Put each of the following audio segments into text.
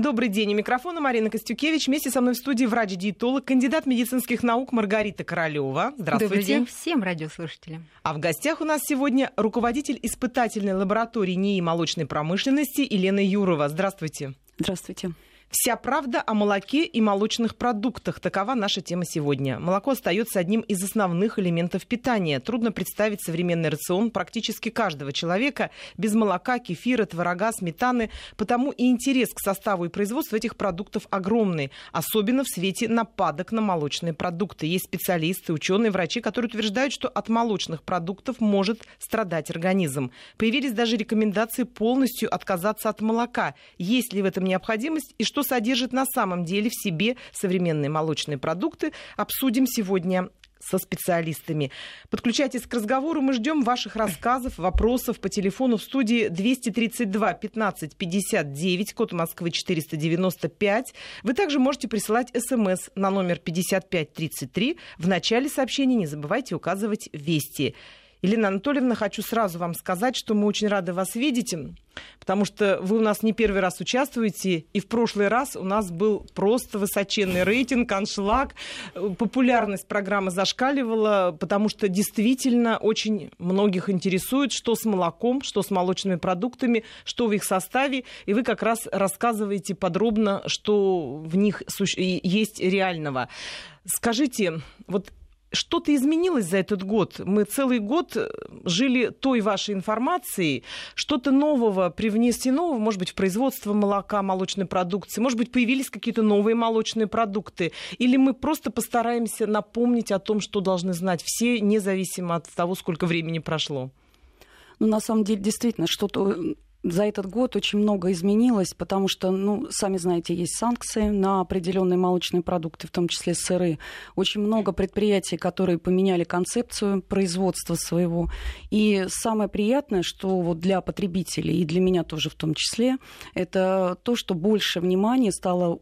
Добрый день. У микрофона Марина Костюкевич. Вместе со мной в студии врач-диетолог, кандидат медицинских наук Маргарита Королева. Здравствуйте. Добрый день всем радиослушателям. А в гостях у нас сегодня руководитель испытательной лаборатории НИИ молочной промышленности Елена Юрова. Здравствуйте. Здравствуйте. Вся правда о молоке и молочных продуктах. Такова наша тема сегодня. Молоко остается одним из основных элементов питания. Трудно представить современный рацион практически каждого человека без молока, кефира, творога, сметаны. Потому и интерес к составу и производству этих продуктов огромный. Особенно в свете нападок на молочные продукты. Есть специалисты, ученые, врачи, которые утверждают, что от молочных продуктов может страдать организм. Появились даже рекомендации полностью отказаться от молока. Есть ли в этом необходимость и что что содержит на самом деле в себе современные молочные продукты, обсудим сегодня со специалистами. Подключайтесь к разговору. Мы ждем ваших рассказов, вопросов по телефону в студии 232 15 59, код Москвы 495. Вы также можете присылать смс на номер 5533. В начале сообщения не забывайте указывать «Вести». Елена Анатольевна, хочу сразу вам сказать, что мы очень рады вас видеть, потому что вы у нас не первый раз участвуете, и в прошлый раз у нас был просто высоченный рейтинг, аншлаг, популярность программы зашкаливала, потому что действительно очень многих интересует, что с молоком, что с молочными продуктами, что в их составе, и вы как раз рассказываете подробно, что в них есть реального. Скажите, вот что-то изменилось за этот год? Мы целый год э, жили той вашей информацией. Что-то нового привнесено, может быть, в производство молока, молочной продукции? Может быть, появились какие-то новые молочные продукты? Или мы просто постараемся напомнить о том, что должны знать все, независимо от того, сколько времени прошло? Ну, на самом деле, действительно, что-то за этот год очень много изменилось, потому что, ну, сами знаете, есть санкции на определенные молочные продукты, в том числе сыры. Очень много предприятий, которые поменяли концепцию производства своего. И самое приятное, что вот для потребителей, и для меня тоже в том числе, это то, что больше внимания стало,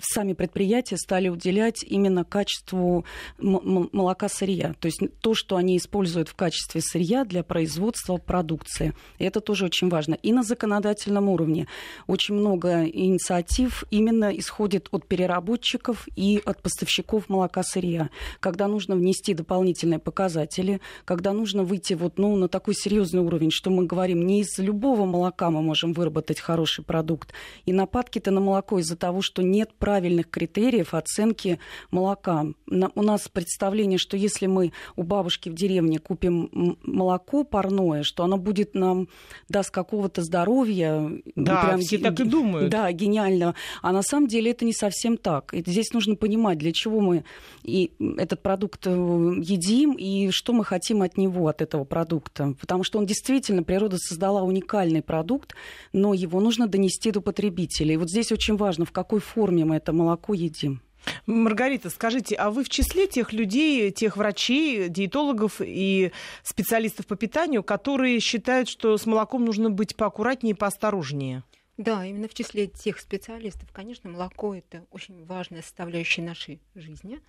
сами предприятия стали уделять именно качеству молока сырья. То есть то, что они используют в качестве сырья для производства продукции. И это тоже очень важно и на законодательном уровне. Очень много инициатив именно исходит от переработчиков и от поставщиков молока сырья. Когда нужно внести дополнительные показатели, когда нужно выйти вот, ну, на такой серьезный уровень, что мы говорим, не из любого молока мы можем выработать хороший продукт. И нападки-то на молоко из-за того, что нет правильных критериев оценки молока. У нас представление, что если мы у бабушки в деревне купим молоко парное, что оно будет нам даст какого-то какого-то здоровья. Да, прям, все так и думают. Да, гениально. А на самом деле это не совсем так. И здесь нужно понимать, для чего мы и этот продукт э, едим и что мы хотим от него, от этого продукта. Потому что он действительно, природа создала уникальный продукт, но его нужно донести до потребителей. И вот здесь очень важно, в какой форме мы это молоко едим. Маргарита, скажите, а вы в числе тех людей, тех врачей, диетологов и специалистов по питанию, которые считают, что с молоком нужно быть поаккуратнее и поосторожнее? Да, именно в числе тех специалистов, конечно, молоко это очень важная составляющая нашей жизни.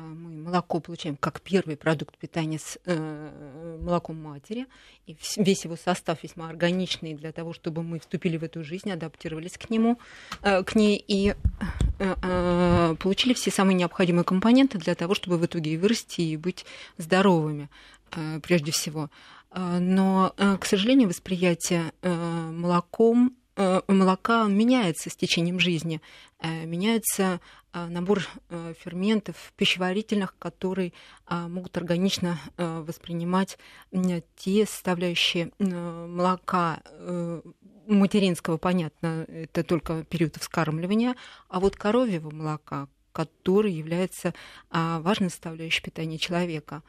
А, мы молоко получаем как первый продукт питания с э, молоком матери. И весь его состав весьма органичный для того, чтобы мы вступили в эту жизнь, адаптировались к нему, э, к ней и э, э, получили все самые необходимые компоненты для того, чтобы в итоге и вырасти и быть здоровыми э, прежде всего. Э, но, э, к сожалению, восприятие молоком молока меняется с течением жизни. Меняется а, набор э, ферментов пищеварительных, которые а, могут органично э, воспринимать те составляющие э, молока материнского, понятно, это только период вскармливания, а вот коровьего молока, который является а, важной составляющей питания человека.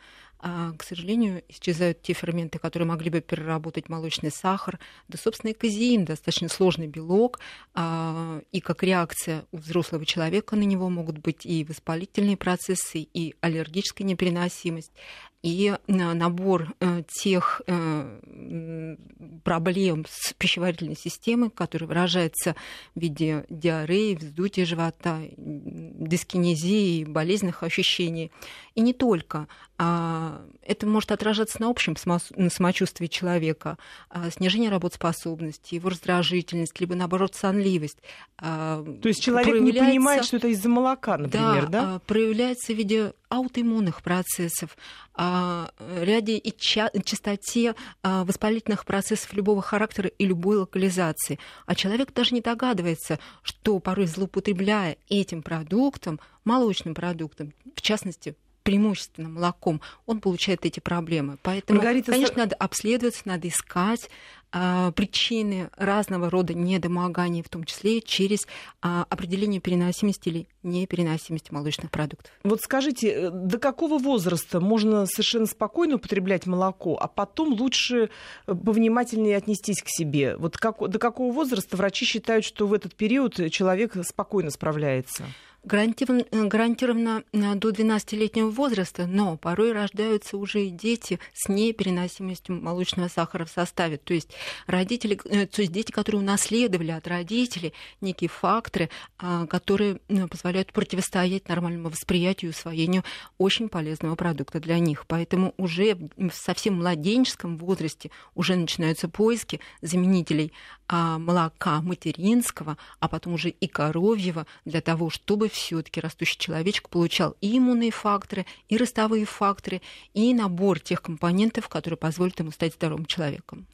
А, к сожалению, исчезают те ферменты, которые могли бы переработать молочный сахар, да, собственно, и казеин, достаточно сложный белок, а, и как реакция у взрослого человека на него могут быть и воспалительные процессы, и аллергическая непереносимость, и набор э, тех э, проблем с пищеварительной системой, которые выражаются в виде диареи, вздутия живота, дискинезии, болезненных ощущений. И не только. А, это может отражаться на общем самочувствии человека, а, снижение работоспособности, его раздражительность, либо наоборот сонливость. А, То есть человек не понимает, что это из-за молока, например, да? да? проявляется в виде аутоиммунных процессов, ряде и частоте воспалительных процессов любого характера и любой локализации. А человек даже не догадывается, что порой злоупотребляя этим продуктом, молочным продуктом, в частности, преимущественно молоком, он получает эти проблемы. Поэтому, Маргарита... конечно, надо обследоваться, надо искать а, причины разного рода недомоганий, в том числе через а, определение переносимости или непереносимости молочных продуктов. Вот скажите, э, до какого возраста можно совершенно спокойно употреблять молоко, а потом лучше э, повнимательнее отнестись к себе? Вот как, до какого возраста врачи считают, что в этот период человек спокойно справляется? Э, гарантированно э, до 12-летнего возраста, но порой рождаются уже и дети с непереносимостью молочного сахара в составе. То есть, родители, э, то есть дети, которые унаследовали от родителей некие факторы, а, которые позволяют противостоять нормальному восприятию и усвоению очень полезного продукта для них. Поэтому уже в совсем младенческом возрасте уже начинаются поиски заменителей молока материнского, а потом уже и коровьего, для того, чтобы все-таки растущий человечек получал и иммунные факторы, и ростовые факторы, и набор тех компонентов, которые позволят ему стать здоровым человеком.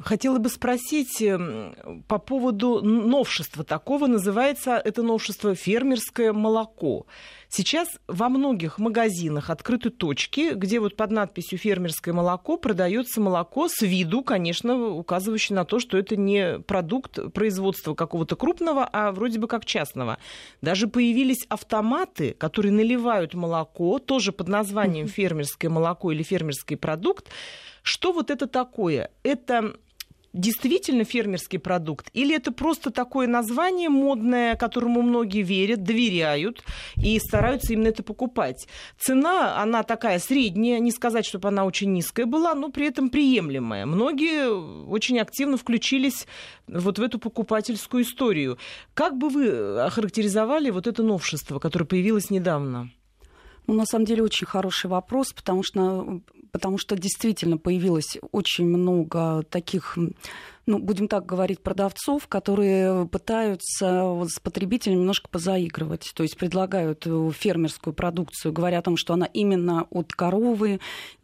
Хотела бы спросить эм, по поводу новшества такого. Называется это новшество фермерское молоко. Сейчас во многих магазинах открыты точки, где вот под надписью «фермерское молоко» продается молоко с виду, конечно, указывающее на то, что это не продукт производства какого-то крупного, а вроде бы как частного. Даже появились автоматы, которые наливают молоко, тоже под названием «фермерское молоко» или «фермерский продукт», что вот это такое? Это действительно фермерский продукт? Или это просто такое название модное, которому многие верят, доверяют и стараются именно это покупать? Цена, она такая средняя, не сказать, чтобы она очень низкая была, но при этом приемлемая. Многие очень активно включились вот в эту покупательскую историю. Как бы вы охарактеризовали вот это новшество, которое появилось недавно? Ну, на самом деле, очень хороший вопрос, потому что потому что действительно появилось очень много таких ну, будем так говорить, продавцов, которые пытаются вот с потребителем немножко позаигрывать. То есть предлагают фермерскую продукцию, говоря о том, что она именно от коровы,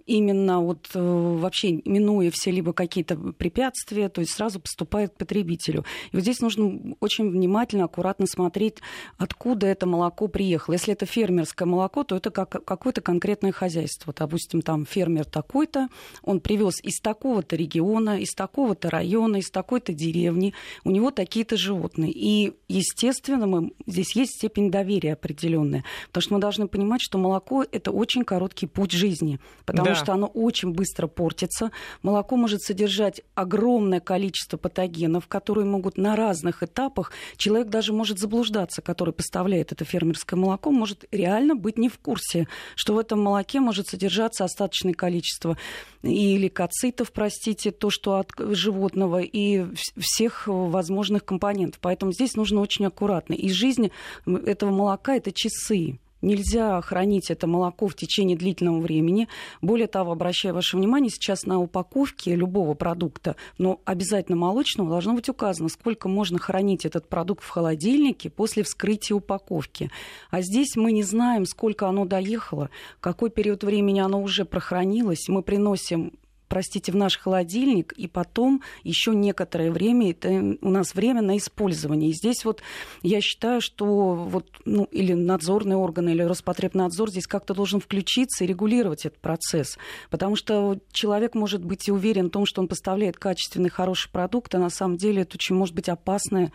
именно вот э, вообще минуя все либо какие-то препятствия, то есть сразу поступает к потребителю. И вот здесь нужно очень внимательно, аккуратно смотреть, откуда это молоко приехало. Если это фермерское молоко, то это как, какое-то конкретное хозяйство. Допустим, там фермер такой-то, он привез из такого-то региона, из такого-то района, из такой-то деревни, у него такие-то животные. И, естественно, мы, здесь есть степень доверия определенная, потому что мы должны понимать, что молоко – это очень короткий путь жизни, потому да что оно очень быстро портится. Молоко может содержать огромное количество патогенов, которые могут на разных этапах, человек даже может заблуждаться, который поставляет это фермерское молоко, может реально быть не в курсе, что в этом молоке может содержаться остаточное количество и лейкоцитов, простите, то, что от животного, и всех возможных компонентов. Поэтому здесь нужно очень аккуратно. И жизнь этого молока – это часы. Нельзя хранить это молоко в течение длительного времени. Более того, обращаю ваше внимание, сейчас на упаковке любого продукта, но обязательно молочного, должно быть указано, сколько можно хранить этот продукт в холодильнике после вскрытия упаковки. А здесь мы не знаем, сколько оно доехало, какой период времени оно уже прохранилось. Мы приносим простите, в наш холодильник, и потом еще некоторое время, это у нас время на использование. И здесь вот я считаю, что вот, ну, или надзорные органы, или Роспотребнадзор здесь как-то должен включиться и регулировать этот процесс. Потому что человек может быть и уверен в том, что он поставляет качественный, хороший продукт, а на самом деле это очень может быть опасный,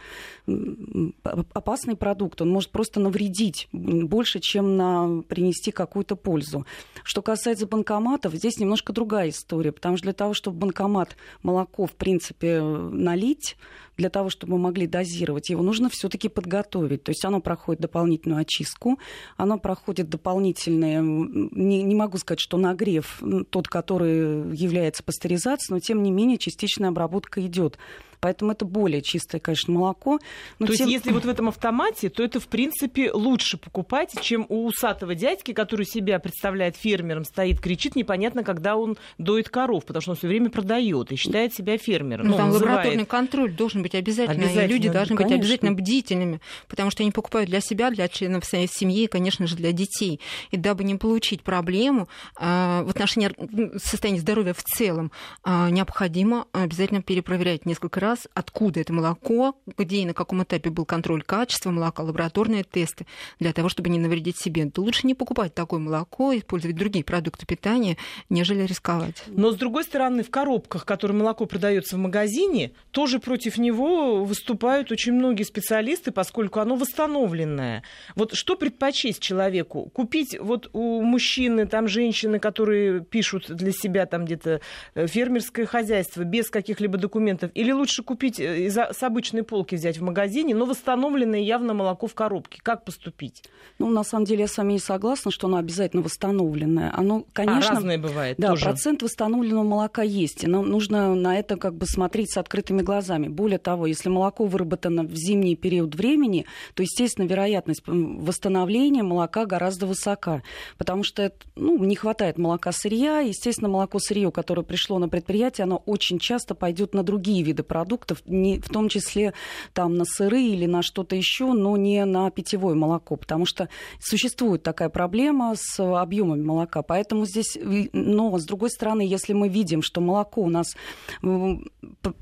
опасный продукт. Он может просто навредить больше, чем на принести какую-то пользу. Что касается банкоматов, здесь немножко другая история, Потому что для того, чтобы банкомат молоко, в принципе, налить, для того, чтобы мы могли дозировать его, нужно все-таки подготовить. То есть оно проходит дополнительную очистку, оно проходит дополнительное, не, не могу сказать, что нагрев, тот, который является пастеризацией, но тем не менее частичная обработка идет Поэтому это более чистое, конечно, молоко. Но то тем... есть, если вот в этом автомате, то это, в принципе, лучше покупать, чем у усатого дядьки, который себя представляет фермером, стоит, кричит, непонятно, когда он доит коров, потому что он все время продает и считает себя фермером. Ну, ну там называет... лабораторный контроль должен быть обязательно, обязательно. и люди должны конечно. быть обязательно бдительными, потому что они покупают для себя, для членов своей семьи, и, конечно же, для детей. И дабы не получить проблему э, в отношении состояния здоровья в целом, э, необходимо обязательно перепроверять несколько раз, откуда это молоко, где и на каком этапе был контроль качества молока, лабораторные тесты, для того, чтобы не навредить себе. То лучше не покупать такое молоко, использовать другие продукты питания, нежели рисковать. Но, с другой стороны, в коробках, которые молоко продается в магазине, тоже против него выступают очень многие специалисты, поскольку оно восстановленное. Вот что предпочесть человеку? Купить вот у мужчины, там женщины, которые пишут для себя там где-то э, фермерское хозяйство без каких-либо документов, или лучше купить э, с обычной полки взять в магазине, но восстановленное явно молоко в коробке? Как поступить? Ну, на самом деле, я с вами не согласна, что оно обязательно восстановленное. Оно, конечно... А, разное бывает Да, тоже. процент восстановленного молока есть, и нам нужно на это как бы смотреть с открытыми глазами. Более того, если молоко выработано в зимний период времени, то, естественно, вероятность восстановления молока гораздо высока, потому что ну, не хватает молока сырья. Естественно, молоко сырье, которое пришло на предприятие, оно очень часто пойдет на другие виды продуктов, не, в том числе там, на сыры или на что-то еще, но не на питьевое молоко, потому что существует такая проблема с объемами молока. Поэтому здесь, но с другой стороны, если мы видим, что молоко у нас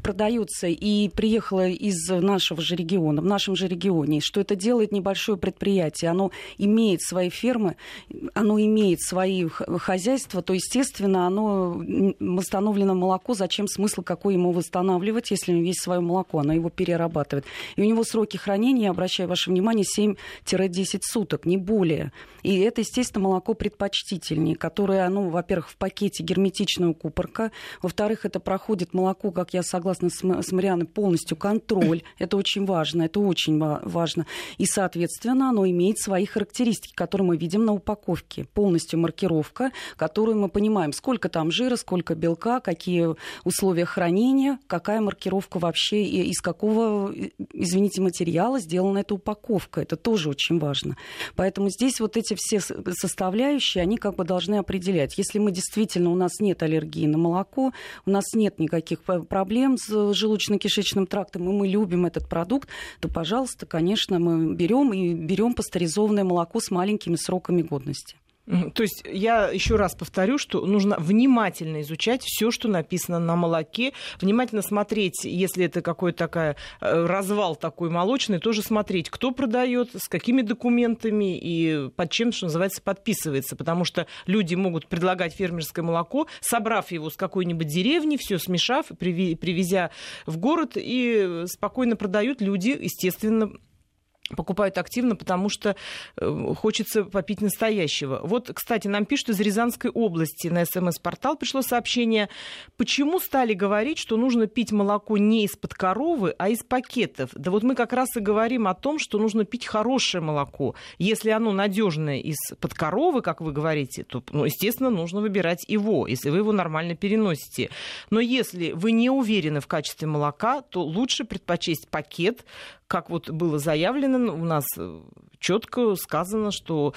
продается и приехало из нашего же региона, в нашем же регионе, что это делает небольшое предприятие, оно имеет свои фермы, оно имеет свои хозяйства, то, естественно, оно восстановлено молоко, зачем смысл какой ему восстанавливать, если него есть свое молоко, оно его перерабатывает. И у него сроки хранения, обращаю ваше внимание, 7-10 суток, не более. И это, естественно, молоко предпочтительнее, которое, ну, во-первых, в пакете герметичная укупорка, во-вторых, это проходит молоко, как я согласна с Марианой, полностью контроль. Это очень важно, это очень важно. И, соответственно, оно имеет свои характеристики, которые мы видим на упаковке. Полностью маркировка, которую мы понимаем, сколько там жира, сколько белка, какие условия хранения, какая маркировка вообще, и из какого, извините, материала сделана эта упаковка. Это тоже очень важно. Поэтому здесь вот эти все составляющие, они как бы должны определять. Если мы действительно, у нас нет аллергии на молоко, у нас нет никаких проблем с желудочно-кишечным трактом, и мы любим этот продукт, то, пожалуйста, конечно, мы берем и берем пастеризованное молоко с маленькими сроками годности. То есть я еще раз повторю, что нужно внимательно изучать все, что написано на молоке, внимательно смотреть, если это какой-то такой э, развал такой молочный, тоже смотреть, кто продает, с какими документами и под чем, что называется, подписывается, потому что люди могут предлагать фермерское молоко, собрав его с какой-нибудь деревни, все смешав, привезя в город и спокойно продают. Люди, естественно, покупают активно, потому что э, хочется попить настоящего. Вот, кстати, нам пишут из Рязанской области на СМС-портал пришло сообщение, почему стали говорить, что нужно пить молоко не из-под коровы, а из пакетов. Да вот мы как раз и говорим о том, что нужно пить хорошее молоко. Если оно надежное из-под коровы, как вы говорите, то, ну, естественно, нужно выбирать его, если вы его нормально переносите. Но если вы не уверены в качестве молока, то лучше предпочесть пакет, как вот было заявлено, у нас э, четко сказано, что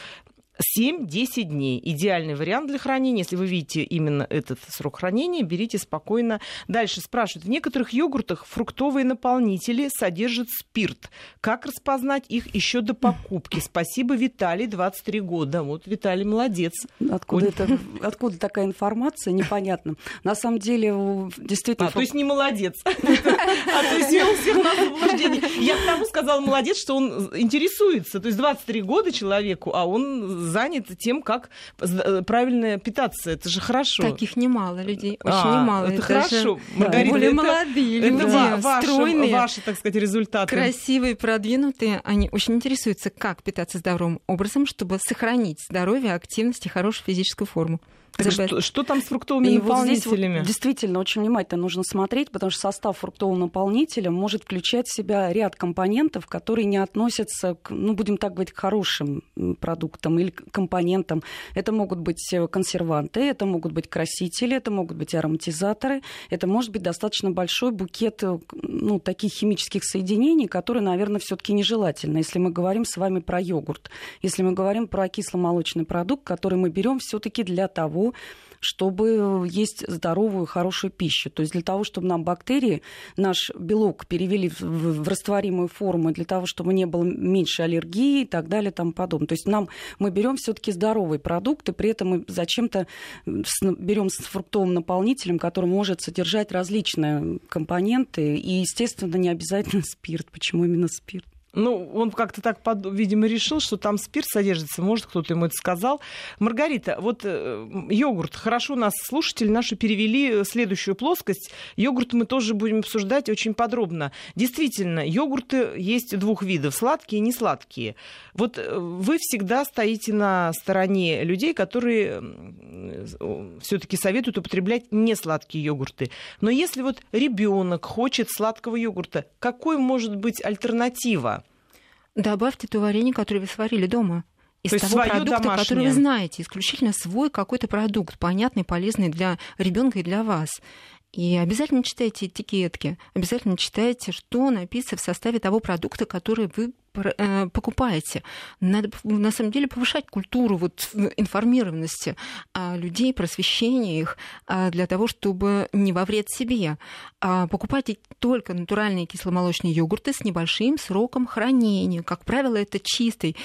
7-10 дней. Идеальный вариант для хранения. Если вы видите именно этот срок хранения, берите спокойно. Дальше спрашивают. В некоторых йогуртах фруктовые наполнители содержат спирт. Как распознать их еще до покупки? Спасибо, Виталий, 23 года. Вот Виталий молодец. Откуда, это, откуда такая информация, непонятно. На самом деле, действительно... А, то есть не молодец. А то есть вел всех на заблуждение. Я к тому сказала молодец, что он интересуется. То есть 23 года человеку, а он занят тем, как э, правильно питаться. Это же хорошо. Таких немало людей, очень а, немало. Это, это хорошо. Же, Маргарита, более это, молодые люди, это ваши, стройные, ваши, так сказать, результаты. Красивые, продвинутые. Они очень интересуются, как питаться здоровым образом, чтобы сохранить здоровье, активность и хорошую физическую форму. Что, что там с фруктовыми и наполнителями? Вот вот действительно очень внимательно нужно смотреть, потому что состав фруктового наполнителя может включать в себя ряд компонентов, которые не относятся, к, ну, будем так говорить, к хорошим продуктам или компонентам. Это могут быть э, консерванты, это могут быть красители, это могут быть ароматизаторы, это может быть достаточно большой букет э, ну, таких химических соединений, которые, наверное, все-таки нежелательны, если мы говорим с вами про йогурт, если мы говорим про кисломолочный продукт, который мы берем все-таки для того, чтобы есть здоровую, хорошую пищу. То есть для того, чтобы нам бактерии, наш белок перевели в, в растворимую форму, для того, чтобы не было меньше аллергии и так далее и тому подобное. То есть нам, мы берем все-таки здоровый продукт, и при этом мы зачем-то берем с фруктовым наполнителем, который может содержать различные компоненты, и, естественно, не обязательно спирт. Почему именно спирт? Ну, он как-то так, видимо, решил, что там спирт содержится. Может, кто-то ему это сказал. Маргарита, вот э, йогурт. Хорошо нас слушатели наши перевели следующую плоскость. Йогурт мы тоже будем обсуждать очень подробно. Действительно, йогурты есть двух видов. Сладкие и несладкие. Вот э, вы всегда стоите на стороне людей, которые все-таки советуют употреблять несладкие йогурты. Но если вот ребенок хочет сладкого йогурта, какой может быть альтернатива? Добавьте то варенье, которое вы сварили дома из То того продукта, домашнее. который вы знаете, исключительно свой какой-то продукт, понятный, полезный для ребенка и для вас. И обязательно читайте этикетки, обязательно читайте, что написано в составе того продукта, который вы покупаете. Надо на самом деле повышать культуру вот, информированности а, людей, просвещения их а, для того, чтобы не во вред себе. А, покупайте только натуральные кисломолочные йогурты с небольшим сроком хранения. Как правило, это чистый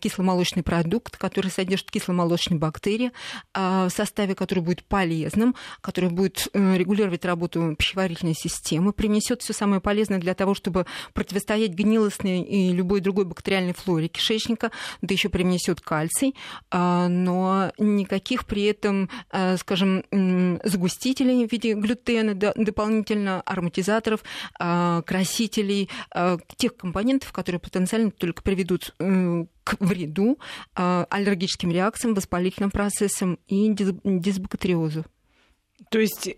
кисломолочный продукт, который содержит кисломолочные бактерии, в составе который будет полезным, который будет э, регулировать работу пищеварительной системы, принесет все самое полезное для того, чтобы противостоять гнилостной и любой любой другой бактериальной флоре кишечника, да еще привнесет кальций, а, но никаких при этом, а, скажем, загустителей в виде глютена, дополнительно ароматизаторов, а, красителей, тех компонентов, которые потенциально только приведут к вреду, аллергическим реакциям, воспалительным процессам и дисбактериозу. То есть э,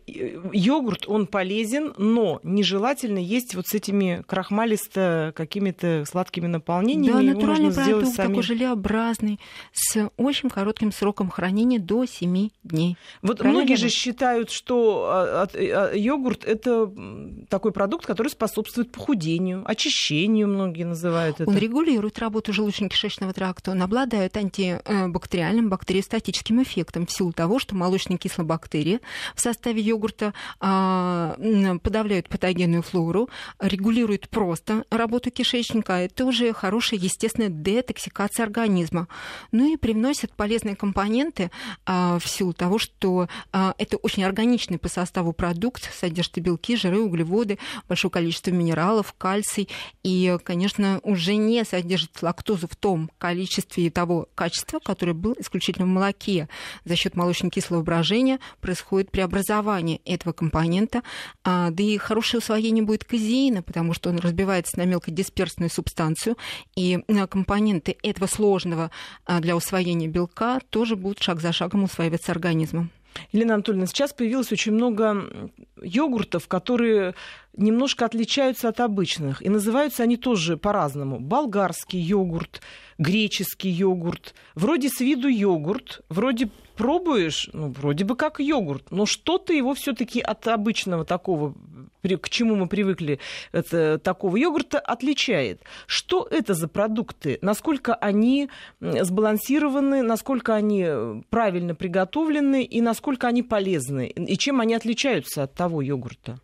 йогурт, он полезен, но нежелательно есть вот с этими крахмалисто какими-то сладкими наполнениями. Да, натуральный продукт, самим. такой желеобразный, с очень коротким сроком хранения до 7 дней. Вот Правильно? многие же считают, что а, а, йогурт – это такой продукт, который способствует похудению, очищению, многие называют это. Он регулирует работу желудочно-кишечного тракта, он обладает антибактериальным, бактериостатическим эффектом в силу того, что молочные кислобактерии в составе йогурта а, подавляют патогенную флору, регулируют просто работу кишечника. Это уже хорошая естественная детоксикация организма. Ну и привносят полезные компоненты а, в силу того, что а, это очень органичный по составу продукт, содержит белки, жиры, углеводы, большое количество минералов, кальций. И, конечно, уже не содержит лактозу в том количестве и того качества, которое было исключительно в молоке. За счет молочно-кислого брожения происходит при преобразование этого компонента, а, да и хорошее усвоение будет казеина, потому что он разбивается на мелкодисперсную субстанцию, и а, компоненты этого сложного а, для усвоения белка тоже будут шаг за шагом усваиваться организмом. Елена Анатольевна, сейчас появилось очень много йогуртов, которые немножко отличаются от обычных. И называются они тоже по-разному. Болгарский йогурт, греческий йогурт. Вроде с виду йогурт, вроде пробуешь, ну, вроде бы как йогурт, но что-то его все таки от обычного такого, к чему мы привыкли, это, такого йогурта отличает. Что это за продукты? Насколько они сбалансированы, насколько они правильно приготовлены и насколько они полезны? И чем они отличаются от того йогурта?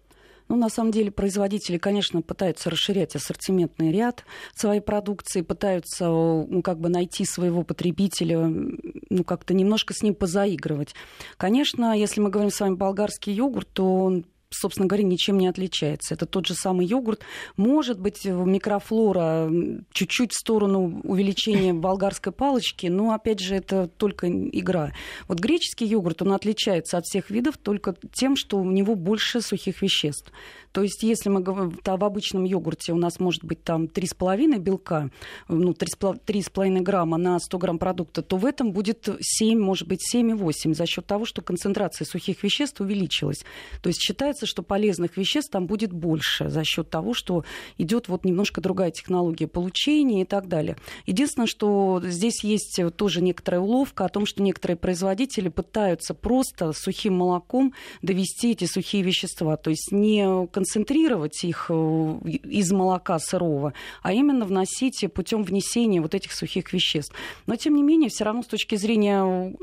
Ну, на самом деле, производители, конечно, пытаются расширять ассортиментный ряд своей продукции, пытаются ну, как бы найти своего потребителя, ну, как-то немножко с ним позаигрывать. Конечно, если мы говорим с вами болгарский йогурт, то он собственно говоря, ничем не отличается. Это тот же самый йогурт. Может быть, микрофлора чуть-чуть в сторону увеличения болгарской палочки, но, опять же, это только игра. Вот греческий йогурт, он отличается от всех видов только тем, что у него больше сухих веществ. То есть, если мы говорим, то в обычном йогурте у нас может быть там 3,5 белка, ну, 3,5 грамма на 100 грамм продукта, то в этом будет 7, может быть, 7,8 за счет того, что концентрация сухих веществ увеличилась. То есть считается, что полезных веществ там будет больше за счет того, что идет вот немножко другая технология получения и так далее. Единственное, что здесь есть тоже некоторая уловка о том, что некоторые производители пытаются просто сухим молоком довести эти сухие вещества. То есть не концентрировать их э, из молока сырого, а именно вносить путем внесения вот этих сухих веществ. Но, тем не менее, все равно с точки зрения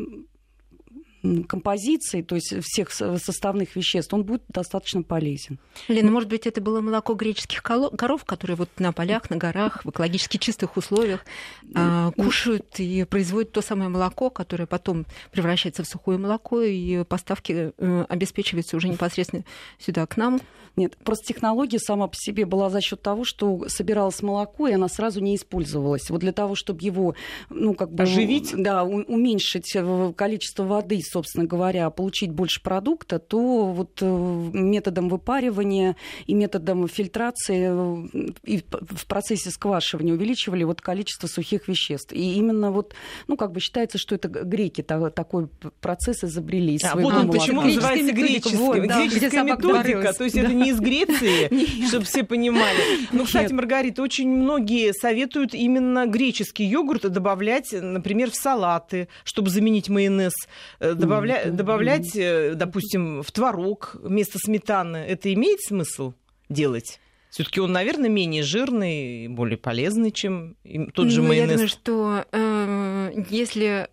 композиции, то есть всех составных веществ, он будет достаточно полезен. Лена, может быть, это было молоко греческих коров, которые вот на полях, на горах, в экологически чистых условиях а, кушают и производят то самое молоко, которое потом превращается в сухое молоко, и поставки э, обеспечиваются уже непосредственно сюда, к нам. Нет, просто технология сама по себе была за счет того, что собиралось молоко, и она сразу не использовалась. Вот для того, чтобы его, ну, как бы... Оживить? Да, уменьшить количество воды, собственно говоря, получить больше продукта, то вот э, методом выпаривания и методом фильтрации э, и в процессе сквашивания увеличивали вот количество сухих веществ. И именно вот, ну, как бы считается, что это греки такой процесс изобрели. А вот он почему называется греческий. Вот, да, Греческая методика. То есть да. это не из Греции, чтобы все понимали. Ну, кстати, Маргарита, очень многие советуют именно греческий йогурт добавлять, например, в салаты, чтобы заменить майонез э, добавля... добавлять, э, допустим, в творог вместо сметаны, это имеет смысл делать? Все-таки он, наверное, менее жирный, более полезный, чем тот же ну, майонез. Я думаю, что э, если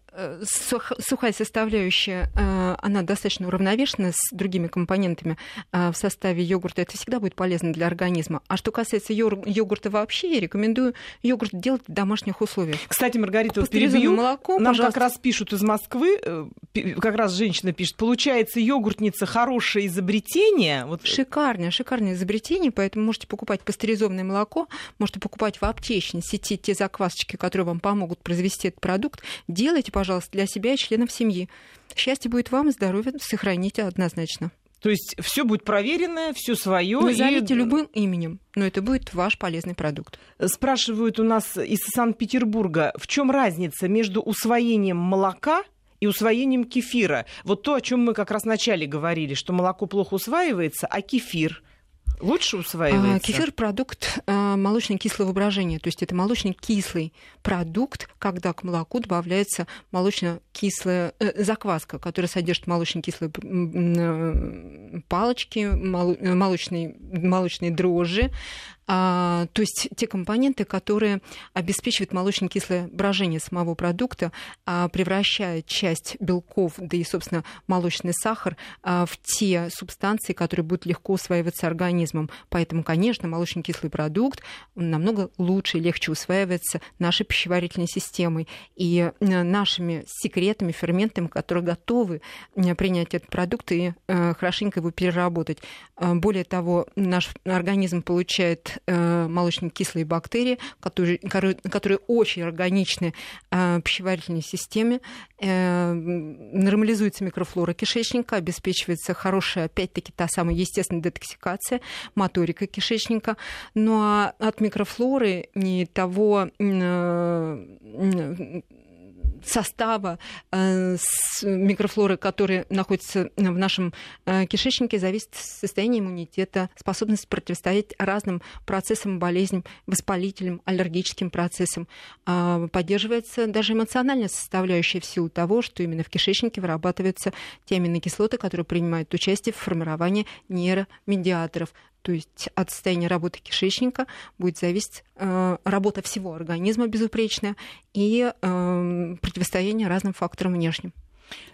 сухая составляющая, э, она достаточно уравновешена с другими компонентами э, в составе йогурта. Это всегда будет полезно для организма. А что касается йогурта вообще, я рекомендую йогурт делать в домашних условиях. Кстати, Маргарита, вот перебью. Молоко, Нам пожалуйста. как раз пишут из Москвы, как раз женщина пишет, получается, йогуртница хорошее изобретение. Вот... Шикарное, шикарное изобретение, поэтому можете покупать пастеризованное молоко, можете покупать в аптечной сети те заквасочки, которые вам помогут произвести этот продукт. Делайте, пожалуйста, пожалуйста, для себя и членов семьи. Счастье будет вам, здоровье сохраните однозначно. То есть все будет проверенное, все свое. Назовите и... любым именем, но это будет ваш полезный продукт. Спрашивают у нас из Санкт-Петербурга, в чем разница между усвоением молока и усвоением кефира? Вот то, о чем мы как раз вначале говорили, что молоко плохо усваивается, а кефир лучше усваивается? А, кефир – продукт а, молочно-кислого брожения. То есть это молочно-кислый продукт, когда к молоку добавляется молочно-кислая э, закваска, которая содержит молочно-кислые э, палочки, молочные, молочные дрожжи, а, то есть те компоненты, которые обеспечивают молочно-кислое брожение самого продукта, а, превращая часть белков, да и, собственно, молочный сахар а, в те субстанции, которые будут легко усваиваться организмом. Поэтому, конечно, молочно-кислый продукт намного лучше и легче усваивается нашей пищеварительной системой и э, нашими секретами, ферментами, которые готовы э, принять этот продукт и э, хорошенько его переработать. Более того, наш организм получает молочно-кислые бактерии, которые, которые очень органичны э, пищеварительной системе. Э, нормализуется микрофлора кишечника, обеспечивается хорошая, опять-таки, та самая естественная детоксикация, моторика кишечника. Ну а от микрофлоры не того состава э, микрофлоры, которые находятся в нашем э, кишечнике, зависит состояние иммунитета, способность противостоять разным процессам болезням, воспалительным, аллергическим процессам. А, поддерживается даже эмоциональная составляющая в силу того, что именно в кишечнике вырабатываются те аминокислоты, которые принимают участие в формировании нейромедиаторов, то есть от состояния работы кишечника будет зависеть э, работа всего организма безупречная и э, противостояние разным факторам внешним.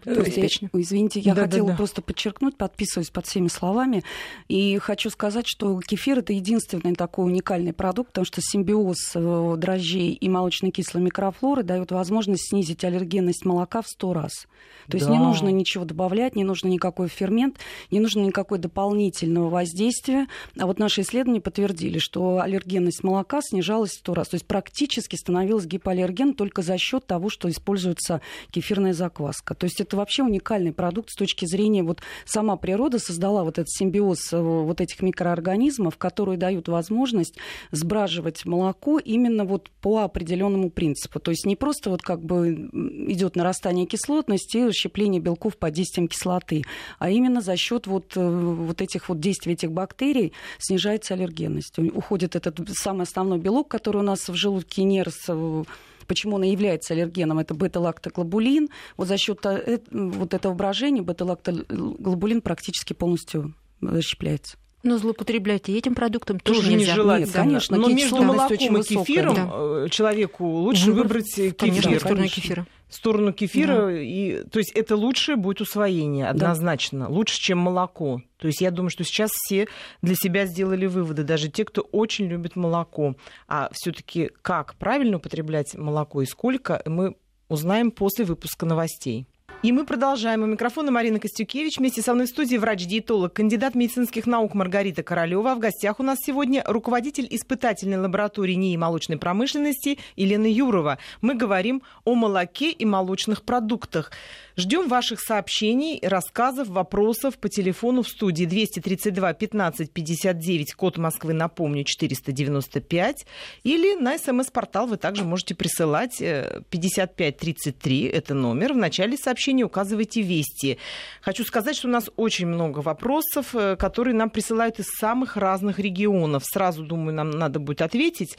То есть, извините, я да, хотела да, да. просто подчеркнуть, подписываюсь под всеми словами, и хочу сказать, что кефир это единственный такой уникальный продукт, потому что симбиоз э, дрожжей и молочной кислой микрофлоры дает возможность снизить аллергенность молока в сто раз. То есть не нужно ничего добавлять, не нужно никакой фермент, не нужно никакой дополнительного воздействия. А вот наши исследования подтвердили, что аллергенность молока снижалась в сто раз. То есть практически становилась гипоаллерген только за счет того, что используется кефирная закваска. То есть это вообще уникальный продукт с точки зрения вот сама природа создала вот этот симбиоз э, вот этих микроорганизмов, которые дают возможность сбраживать молоко именно вот по определенному принципу. То есть не просто вот как бы идет нарастание кислотности, расщепление белков под действием кислоты, а именно за счет вот, э, вот этих вот действий этих бактерий снижается аллергенность. Уходит этот самый основной белок, который у нас в желудке нерс э, почему он является аллергеном, это бета-лактоглобулин. Вот за счет э, вот этого брожения бета-лактоглобулин практически полностью расщепляется. Но злоупотреблять этим продуктом тоже, тоже нельзя. Нет, конечно. Но между молоком и кефиром да. человеку лучше выбрать кефир. Конечно, сторону кефира сторону кефира. Да. И, то есть это лучшее будет усвоение, однозначно. Да. Лучше, чем молоко. То есть я думаю, что сейчас все для себя сделали выводы, даже те, кто очень любит молоко. А все-таки как правильно употреблять молоко и сколько, мы узнаем после выпуска новостей. И мы продолжаем. У микрофона Марина Костюкевич. Вместе со мной в студии врач-диетолог, кандидат медицинских наук Маргарита Королева. В гостях у нас сегодня руководитель испытательной лаборатории НИИ молочной промышленности Елена Юрова. Мы говорим о молоке и молочных продуктах. Ждем ваших сообщений, рассказов, вопросов по телефону в студии 232 15 59, код Москвы, напомню, 495. Или на смс-портал вы также можете присылать 5533, э, это номер. В начале сообщения указывайте «Вести». Хочу сказать, что у нас очень много вопросов, э, которые нам присылают из самых разных регионов. Сразу, думаю, нам надо будет ответить.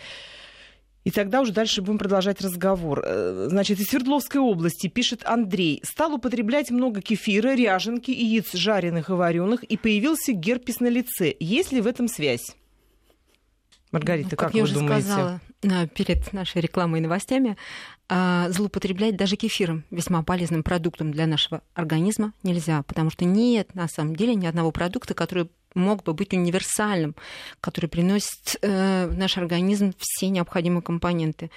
И тогда уже дальше будем продолжать разговор. Э, значит, из Свердловской области пишет Андрей. Стал употреблять много кефира, ряженки, яиц жареных и вареных, и появился герпес на лице. Есть ли в этом связь? Маргарита, ну, как, как я вы уже думаете? сказала перед нашей рекламой и новостями, злоупотреблять даже кефиром, весьма полезным продуктом для нашего организма, нельзя, потому что нет на самом деле ни одного продукта, который мог бы быть универсальным, который приносит э, в наш организм все необходимые компоненты.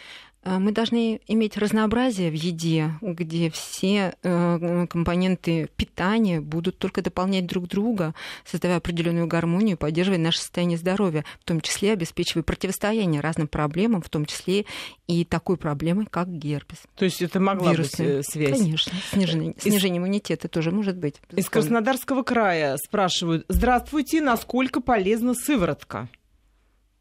А, мы должны иметь разнообразие в еде, где все э, компоненты питания будут только дополнять друг друга, создавая определенную гармонию, поддерживая наше состояние здоровья, в том числе обеспечивая противостояние разным проблемам, в том числе и такой проблемой, как герпес. То есть это могла Вирусы. быть э, связь? Конечно. Снижение, Из... снижение иммунитета тоже может быть. Из Краснодарского края спрашивают, здравствуйте, насколько полезна сыворотка?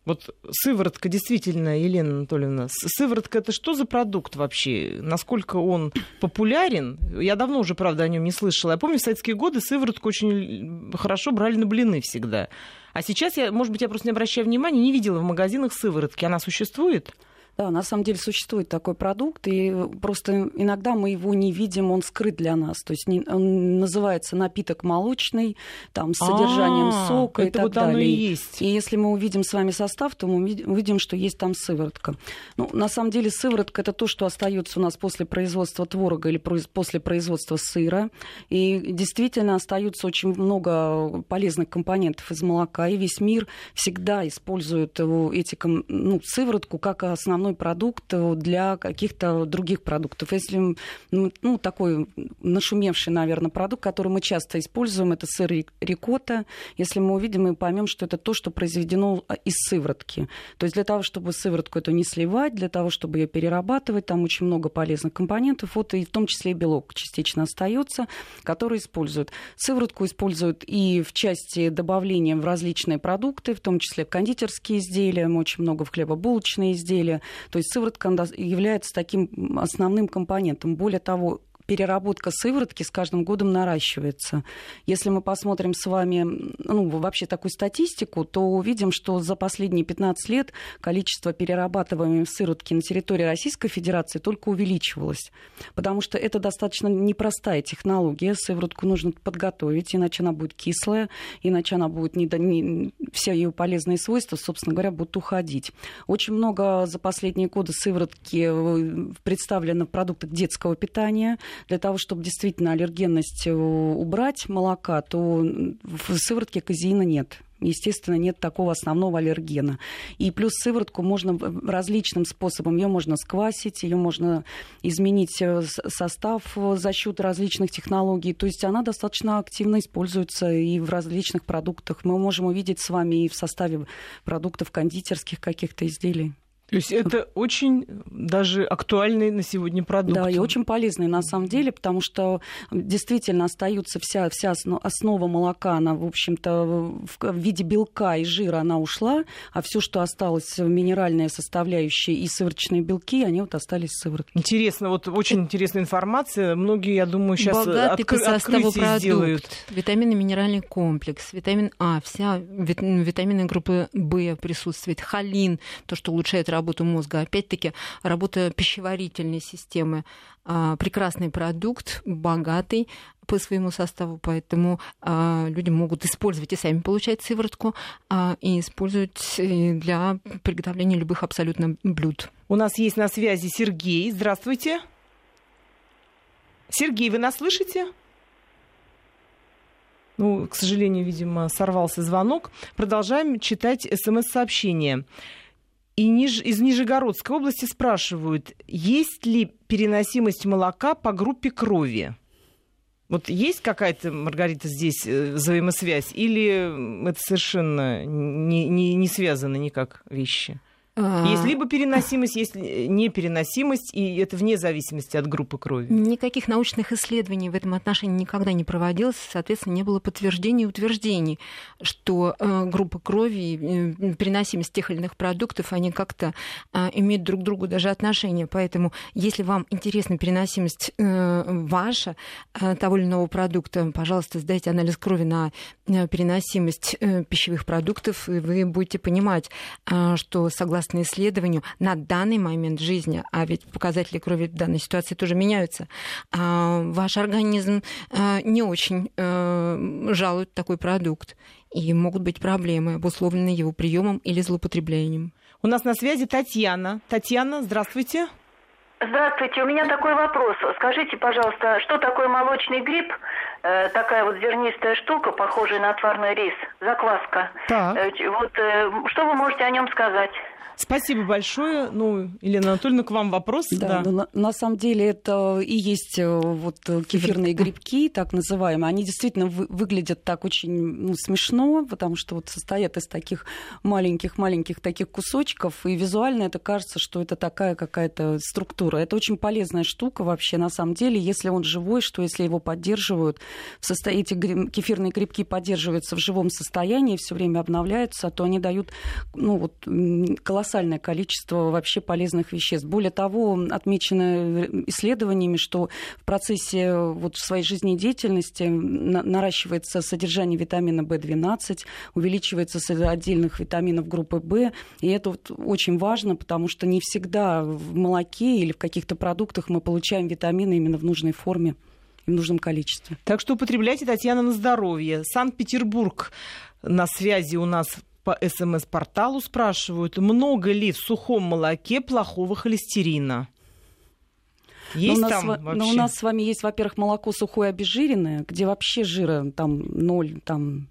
Вот сыворотка, действительно, Елена Анатольевна, сыворотка это что за продукт вообще? Насколько он популярен? Я давно уже, правда, о нем не слышала. Я помню, в советские годы сыворотку очень хорошо брали на блины всегда. А сейчас я, может быть, я просто не обращаю внимания, не видела в магазинах сыворотки. Она существует? Да, на самом деле существует такой продукт, и просто иногда мы его не видим, он скрыт для нас. То есть он называется напиток молочный, там, с содержанием А-а-а, сока и так вот далее. и есть. И если мы увидим с вами состав, то мы увидим, что есть там сыворотка. Ну, на самом деле сыворотка это то, что остается у нас после производства творога или после производства сыра. И действительно остается очень много полезных компонентов из молока. И весь мир всегда использует эти, ну, сыворотку как основную основной продукт э, для каких-то других продуктов. Если ну, ну, такой нашумевший, наверное, продукт, который мы часто используем, это сыр рикотта. Если мы увидим и поймем, что это то, что произведено а, из сыворотки. То есть для того, чтобы сыворотку эту не сливать, для того, чтобы ее перерабатывать, там очень много полезных компонентов, вот и в том числе и белок частично остается, который используют. Сыворотку используют и в части добавления в различные продукты, в том числе кондитерские изделия, очень много в хлебобулочные изделия. То есть сыворотка является таким основным компонентом. Более того, переработка сыворотки с каждым годом наращивается. Если мы посмотрим с вами ну, вообще такую статистику, то увидим, что за последние 15 лет количество перерабатываемой сыворотки на территории Российской Федерации только увеличивалось. Потому что это достаточно непростая технология. Сыворотку нужно подготовить, иначе она будет кислая, иначе она будет не, не, все ее полезные свойства, собственно говоря, будут уходить. Очень много за последние годы сыворотки э, представлено в продуктах детского питания. Для того, чтобы действительно аллергенность э, убрать молока, то в сыворотке казеина нет естественно, нет такого основного аллергена. И плюс сыворотку можно различным способом. Ее можно сквасить, ее можно изменить э, состав э, за счет различных технологий. То есть она достаточно активно используется и в различных продуктах. Мы можем увидеть с вами и в составе продуктов кондитерских каких-то изделий. То есть это очень даже актуальный на сегодня продукт. Да, и очень полезный на самом деле, потому что действительно остается вся, вся основа молока, она, в общем-то, в виде белка и жира она ушла, а все, что осталось, минеральные составляющие и сывороточные белки, они вот остались в сыворотке. Интересно, вот очень интересная информация. Многие, я думаю, сейчас Богатый откры- по составу продукт, сделают. Витаминный минеральный комплекс, витамин А, вся витамины группы В присутствует, холин, то, что улучшает работу работу мозга. Опять-таки, работа пищеварительной системы. А, прекрасный продукт, богатый по своему составу, поэтому а, люди могут использовать и сами получать сыворотку, а, и использовать э, для приготовления любых абсолютно блюд. У нас есть на связи Сергей. Здравствуйте. Сергей, вы нас слышите? Ну, к сожалению, видимо, сорвался звонок. Продолжаем читать смс-сообщение. И ниж... из Нижегородской области спрашивают, есть ли переносимость молока по группе крови? Вот есть какая-то, Маргарита, здесь э, взаимосвязь? Или это совершенно не, не, не связаны никак вещи? А. Есть либо переносимость, есть непереносимость, и это вне зависимости от группы крови. Никаких научных исследований в этом отношении никогда не проводилось, соответственно, не было подтверждений и утверждений, что э, группа крови, э, переносимость тех или иных продуктов, они как-то э, имеют друг к другу даже отношения. Поэтому, если вам интересна переносимость ваша того или иного продукта, пожалуйста, сдайте анализ крови на переносимость пищевых продуктов, и вы будете понимать, что согласно согласно исследованию, на данный момент жизни, а ведь показатели крови в данной ситуации тоже меняются, а, ваш организм а, не очень э, жалует такой продукт. И могут быть проблемы, обусловленные его приемом или злоупотреблением. У нас на связи Татьяна. Татьяна, здравствуйте. Здравствуйте, у меня такой вопрос. Скажите, пожалуйста, что такое молочный гриб? Э, такая вот зернистая штука, похожая на отварной рис, закваска. Так. Э, вот э, что вы можете о нем сказать? Спасибо большое. Ну, Елена Анатольевна, к вам вопрос. Да, да. На, на самом деле это и есть э, вот э, кефирные грибки, так называемые. Они действительно вы, выглядят так очень ну, смешно, потому что вот состоят из таких маленьких-маленьких таких кусочков, и визуально это кажется, что это такая какая-то структура. Это очень полезная штука вообще, на самом деле, если он живой, что если его поддерживают, в состоянии эти кефирные грибки поддерживаются в живом состоянии, все время обновляются, то они дают ну, вот, колоссальный колоссальное количество вообще полезных веществ. Более того, отмечено исследованиями, что в процессе вот своей жизнедеятельности наращивается содержание витамина В12, увеличивается отдельных витаминов группы В, и это вот очень важно, потому что не всегда в молоке или в каких-то продуктах мы получаем витамины именно в нужной форме в нужном количестве. Так что употребляйте, Татьяна, на здоровье. Санкт-Петербург на связи у нас по СМС-порталу спрашивают, много ли в сухом молоке плохого холестерина? Есть но там нас, вообще? Но у нас с вами есть, во-первых, молоко сухое обезжиренное, где вообще жира там ноль, там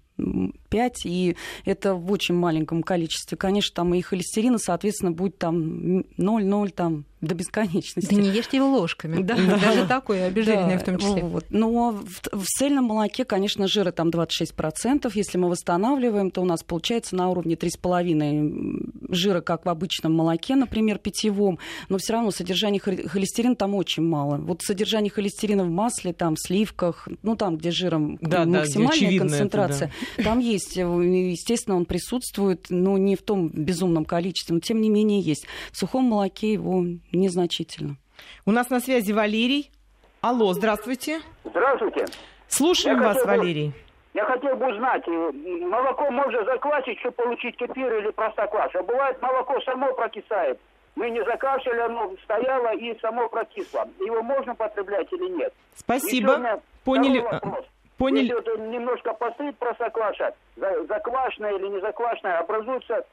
5, и это в очень маленьком количестве. Конечно, там и холестерина, соответственно, будет там 0,0, там до бесконечности. Да не ешьте его ложками. Да. Даже такое обезжиренное да. в том числе. Вот. Но в, в цельном молоке, конечно, жира там 26%. Если мы восстанавливаем, то у нас получается на уровне 3,5 жира, как в обычном молоке, например, питьевом. Но все равно содержание холестерина там очень мало. Вот содержание холестерина в масле, там, в сливках, ну там, где жиром да, максимальная да, концентрация, это, да. там есть. Естественно, он присутствует, но не в том безумном количестве, но тем не менее есть. В сухом молоке его незначительно. У нас на связи Валерий. Алло, здравствуйте. Здравствуйте. Слушаем я вас, хотел, Валерий. Я хотел бы узнать, э, молоко можно заквасить, чтобы получить кефир или простокваша? А бывает, молоко само прокисает. Мы не закачали, оно стояло и само прокисло. Его можно потреблять или нет? Спасибо. Поняли. Поняли. Если вот немножко постоит простокваша, заквашенная или не заквашенная, образуется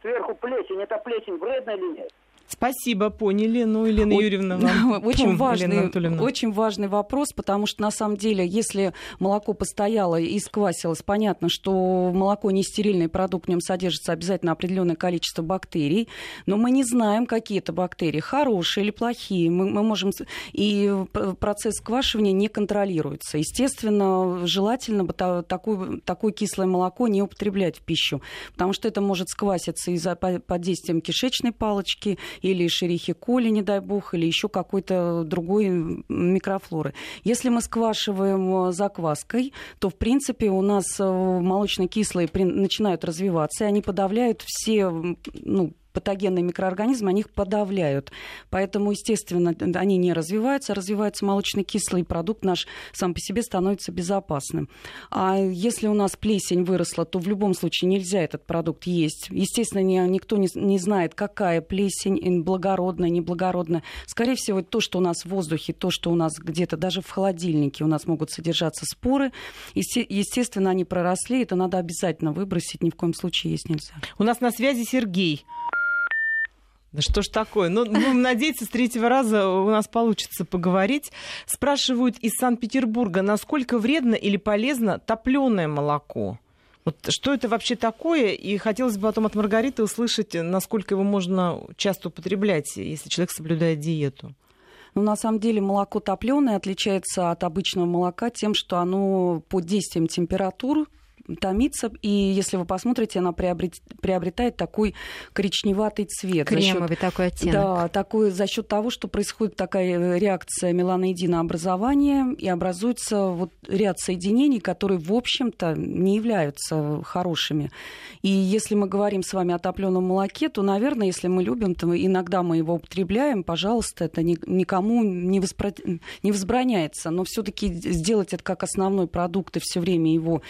сверху плесень. Это плесень вредная или нет? Спасибо, поняли. Ну, Елена Юрьевна, вам... очень, важный, очень важный вопрос, потому что, на самом деле, если молоко постояло и сквасилось, понятно, что молоко не стерильный продукт, в нем содержится обязательно определенное количество бактерий, но мы не знаем, какие это бактерии, хорошие или плохие. Мы, мы можем... И процесс сквашивания не контролируется. Естественно, желательно бы такое, такое кислое молоко не употреблять в пищу, потому что это может скваситься из-за под действием кишечной палочки или шерихи коли, не дай бог, или еще какой-то другой микрофлоры. Если мы сквашиваем э, закваской, то, в принципе, у нас э, молочно-кислые начинают развиваться, и они подавляют все ну, патогенные микроорганизмы, они их подавляют. Поэтому, естественно, они не развиваются, а развивается молочно-кислый продукт наш сам по себе становится безопасным. А если у нас плесень выросла, то в любом случае нельзя этот продукт есть. Естественно, никто не, не знает, какая плесень, благородная, неблагородная. Скорее всего, то, что у нас в воздухе, то, что у нас где-то даже в холодильнике у нас могут содержаться споры. Естественно, они проросли, это надо обязательно выбросить, ни в коем случае есть нельзя. У нас на связи Сергей. Да что ж такое? Ну, будем надеяться, с третьего раза у нас получится поговорить. Спрашивают из Санкт-Петербурга, насколько вредно или полезно топленое молоко? Вот что это вообще такое? И хотелось бы потом от Маргариты услышать, насколько его можно часто употреблять, если человек соблюдает диету. Ну, на самом деле молоко топленое отличается от обычного молока тем, что оно под действием температур томится, и если вы посмотрите, она приобрет, приобретает такой коричневатый цвет. Кремовый счет, такой оттенок. Да, такой за счет того, что происходит такая реакция меланоидинообразования, и образуется вот ряд соединений, которые, в общем-то, не являются хорошими. И если мы говорим с вами о топленом молоке, то, наверное, если мы любим, то иногда мы его употребляем, пожалуйста, это никому не, воспро... не возбраняется. Но все-таки сделать это как основной продукт и все время его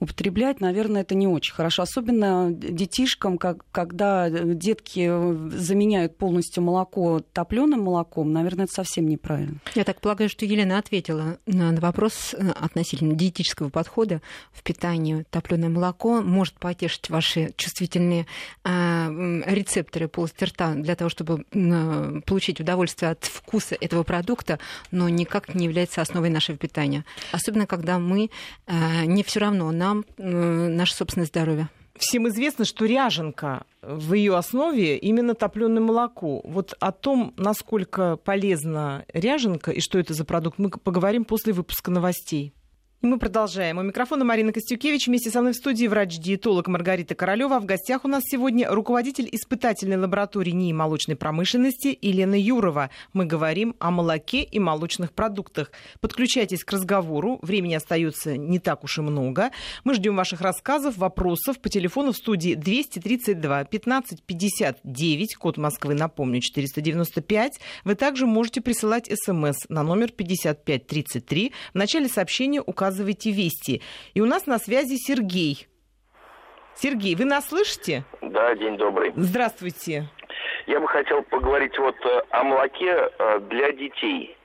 употреблять употреблять, наверное, это не очень хорошо. Особенно детишкам, как, когда детки заменяют полностью молоко топленым молоком, наверное, это совсем неправильно. Я так полагаю, что Елена ответила на вопрос э, относительно диетического подхода в питании. Топленое молоко может потешить ваши чувствительные э, рецепторы полости рта для того, чтобы э, получить удовольствие от вкуса этого продукта, но никак не является основой нашего питания. Особенно, когда мы не все равно нам наше собственное здоровье. Всем известно, что ряженка в ее основе именно топленое молоко. Вот о том, насколько полезна ряженка и что это за продукт, мы поговорим после выпуска новостей. И мы продолжаем. У микрофона Марина Костюкевич. Вместе со мной в студии врач-диетолог Маргарита Королева. В гостях у нас сегодня руководитель испытательной лаборатории НИИ молочной промышленности Елена Юрова. Мы говорим о молоке и молочных продуктах. Подключайтесь к разговору. Времени остается не так уж и много. Мы ждем ваших рассказов, вопросов по телефону в студии 232 15 59, код Москвы, напомню, 495. Вы также можете присылать смс на номер 5533. В начале сообщения указывайте рассказывайте вести. И у нас на связи Сергей. Сергей, вы нас слышите? Да, день добрый. Здравствуйте. Я бы хотел поговорить вот э, о молоке э, для детей.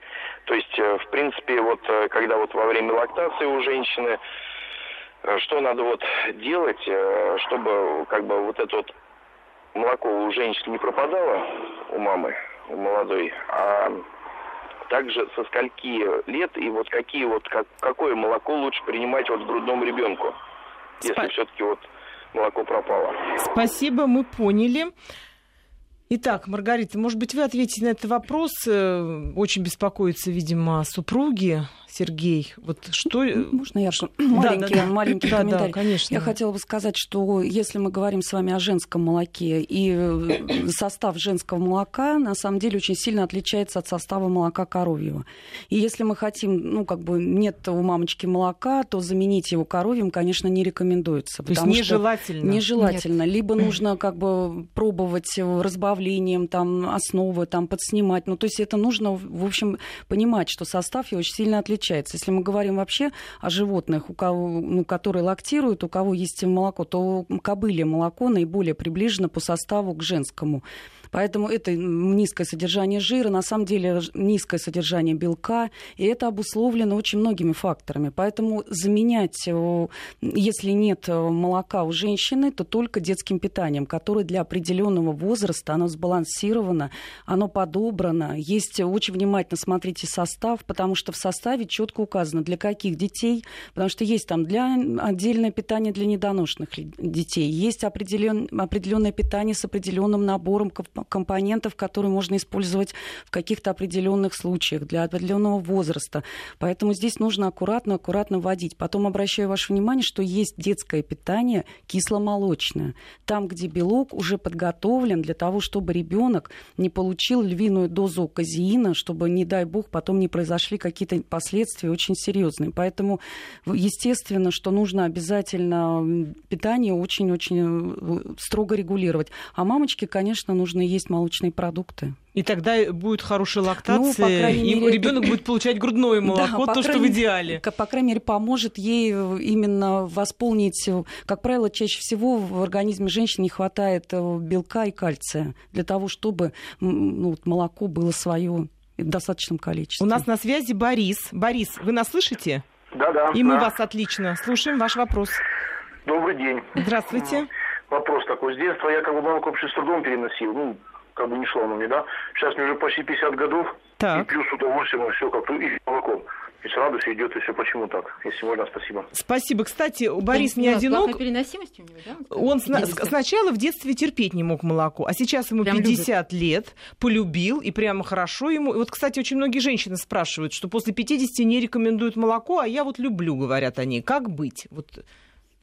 То есть, э, в принципе, вот когда вот во время лактации у женщины, что надо вот делать, чтобы как бы вот это вот молоко у женщины не пропадало, у мамы, у молодой, а также со скольки лет и вот какие вот как, какое молоко лучше принимать вот грудному ребенку, если Спа... все-таки вот молоко пропало. Спасибо, мы поняли. Итак, Маргарита, может быть, вы ответите на этот вопрос. Э, очень беспокоится, видимо, супруги Сергей, вот что... Можно я маленький, да, да, маленький да, комментарий? Да, конечно. Я хотела бы сказать, что если мы говорим с вами о женском молоке, и э, состав женского молока на самом деле очень сильно отличается от состава молока коровьего. И если мы хотим, ну, как бы нет у мамочки молока, то заменить его коровьим, конечно, не рекомендуется. То есть нежелательно? Нежелательно. Нет. Либо нужно как бы пробовать разбавлением там основы, там подснимать. Ну, то есть это нужно, в общем, понимать, что состав его очень сильно отличается. Если мы говорим вообще о животных, у кого, ну, которые лактируют, у кого есть молоко, то кобыле молоко наиболее приближено по составу к женскому. Поэтому это низкое содержание жира, на самом деле низкое содержание белка, и это обусловлено очень многими факторами. Поэтому заменять, э, если нет э, молока у женщины, то только детским питанием, которое для определенного возраста, оно сбалансировано, оно подобрано. Есть очень внимательно смотрите состав, потому что в составе четко указано, для каких детей, потому что есть там для отдельное питание для недоношенных детей, есть определен, определенное питание с определенным набором компонентов, которые можно использовать в каких-то определенных случаях для определенного возраста. Поэтому здесь нужно аккуратно, аккуратно вводить. Потом обращаю ваше внимание, что есть детское питание кисломолочное. Там, где белок уже подготовлен для того, чтобы ребенок не получил львиную дозу казеина, чтобы, не дай бог, потом не произошли какие-то последствия очень серьезные. Поэтому, естественно, что нужно обязательно питание очень-очень э, строго регулировать. А мамочке, конечно, нужно есть молочные продукты. И тогда будет хорошая лактация, ну, и мере, ребенок будет получать грудное молоко, да, то, что в идеале. По крайней мере, поможет ей именно восполнить. Как правило, чаще всего в организме женщины не хватает э, белка и кальция для того, чтобы ну, молоко было свое в достаточном количестве. У нас на связи Борис. Борис, вы нас слышите? Да, да. И мы да. вас отлично слушаем. Ваш вопрос. Добрый день. Здравствуйте. Вопрос такой. С детства я как бы молоко вообще с трудом переносил. Ну, как бы не шло оно мне, да. Сейчас мне уже почти 50 годов. Так. И плюс удовольствием все как-то и молоком. И с радостью идет, и все почему так. Если можно, спасибо. Спасибо. Кстати, Борис не одинок. переносимость у него, да? Он сна- сначала в детстве терпеть не мог молоко, а сейчас ему прям 50 любит. лет, полюбил, и прямо хорошо ему. И вот, кстати, очень многие женщины спрашивают, что после 50 не рекомендуют молоко, а я вот люблю, говорят они. Как быть? Вот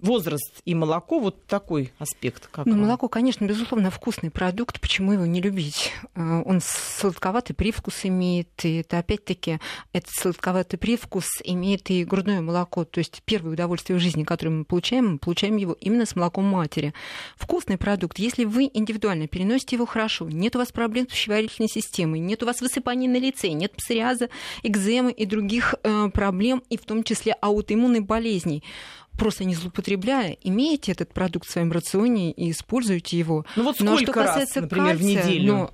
возраст и молоко, вот такой аспект. Как ну, молоко, конечно, безусловно, вкусный продукт, почему его не любить? Э, он сладковатый привкус имеет, и это опять-таки этот сладковатый привкус имеет и грудное молоко, то есть первое удовольствие в жизни, которое мы получаем, мы получаем его именно с молоком матери. Вкусный продукт, если вы индивидуально переносите его хорошо, нет у вас проблем с пищеварительной системой, нет у вас высыпаний на лице, нет псориаза, экземы и других э, проблем, и в том числе аутоиммунной болезней, просто не злоупотребляя, имеете этот продукт в своем рационе и используйте его. Ну вот сколько Но что касается раз, например, кальция, в неделю? Ну,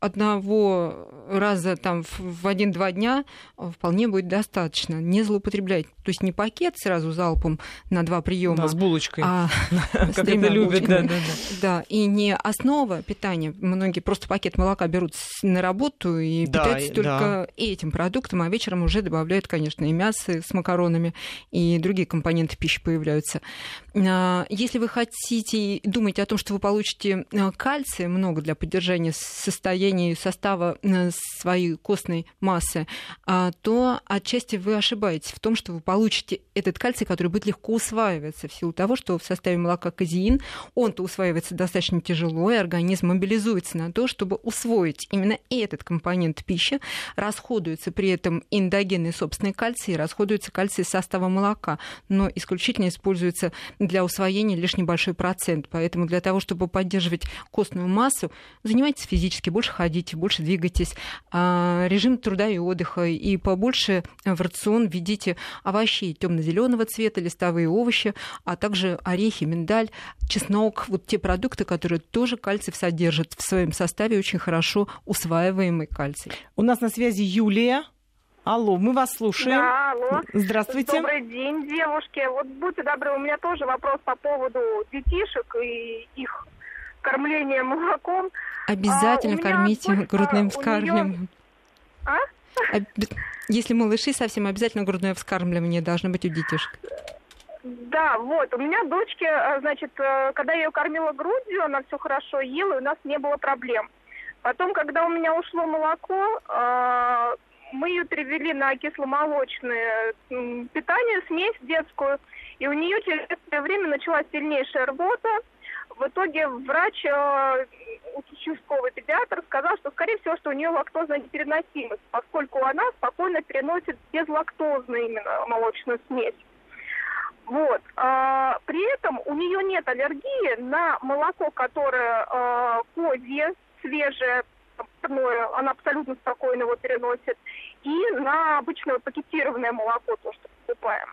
одного раза там в один-два дня вполне будет достаточно. Не злоупотреблять. То есть не пакет сразу залпом на два приема. Да, с булочкой. А как это любят. Да, да, да. да, и не основа питания. Многие просто пакет молока берут на работу и да, питаются только да. этим продуктом, а вечером уже добавляют, конечно, и мясо с макаронами, и другие компоненты пищи появляются. А, если вы хотите думать о том, что вы получите а, кальция много для поддержания состояния состава а, своей костной массы, то отчасти вы ошибаетесь в том, что вы получите этот кальций, который будет легко усваиваться в силу того, что в составе молока казеин, он-то усваивается достаточно тяжело, и организм мобилизуется на то, чтобы усвоить именно этот компонент пищи, расходуется при этом эндогенный собственный кальций, расходуется кальций из состава молока, но исключительно используется для усвоения лишь небольшой процент. Поэтому для того, чтобы поддерживать костную массу, занимайтесь физически, больше ходите, больше двигайтесь, а, режим труда и отдыха, и побольше в рацион введите овощей темно-зеленого цвета, листовые овощи, а также орехи, миндаль, чеснок, вот те продукты, которые тоже кальций содержат в своем составе, очень хорошо усваиваемый кальций. У нас на связи Юлия. Алло, мы вас слушаем. Да, алло. Здравствуйте. Добрый день, девушки. Вот будьте добры, у меня тоже вопрос по поводу детишек и их кормления молоком. Обязательно а, кормите грудным вскармливанием. Неё... А? Если малыши совсем, обязательно грудное вскармливание должно быть у детишек. Да, вот. У меня дочке, э, значит, э, когда я ее кормила грудью, она все хорошо ела, и у нас не было проблем. Потом, когда у меня ушло молоко, э, мы ее перевели на кисломолочное питание, смесь детскую, и у нее через некоторое время началась сильнейшая рвота. В итоге врач, э, участковый педиатр, сказал, что, скорее всего, что у нее лактозная непереносимость, поскольку она спокойно переносит безлактозную именно молочную смесь. Вот. А, при этом у нее нет аллергии на молоко, которое а, козье, свежее, она абсолютно спокойно его переносит, и на обычное пакетированное молоко, то, что покупаем.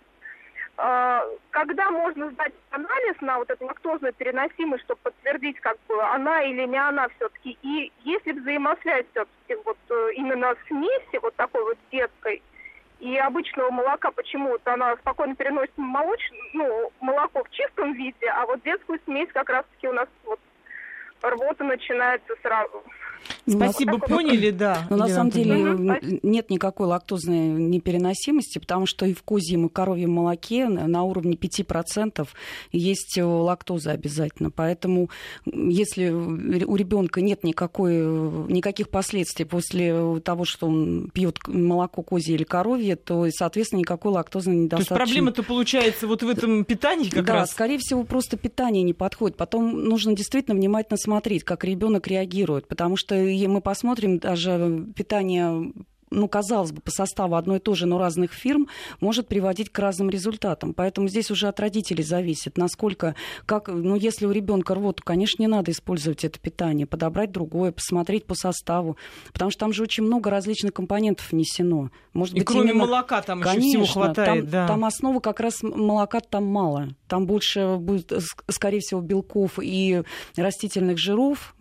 Э, когда можно сдать анализ на вот эту лактозную переносимость, чтобы подтвердить, как бы она или не она все-таки, и если взаимосвязь все-таки вот э, именно смеси вот такой вот детской и обычного молока почему-то она спокойно переносит молоч... ну, молоко в чистом виде, а вот детскую смесь как раз-таки у нас вот рвота начинается сразу. Спасибо, вот поняли, да. Но на самом деле угу. нет никакой лактозной непереносимости, потому что и в козьем и коровьем молоке на уровне 5% есть лактоза обязательно. Поэтому если у ребенка нет никакой, никаких последствий после того, что он пьет молоко козье или коровье, то, соответственно, никакой лактозной недостаточно. То есть проблема-то получается вот в этом питании как да, раз? Да, скорее всего, просто питание не подходит. Потом нужно действительно внимательно смотреть, как ребенок реагирует, потому что мы посмотрим даже питание ну, казалось бы, по составу одной и той же, но разных фирм, может приводить к разным результатам. Поэтому здесь уже от родителей зависит, насколько, как, ну, если у ребенка рвота, конечно, не надо использовать это питание, подобрать другое, посмотреть по составу, потому что там же очень много различных компонентов внесено. Может и быть, кроме именно... молока там конечно, еще всего хватает. Там, да. там основа как раз молока там мало. Там больше будет, скорее всего, белков и растительных жиров,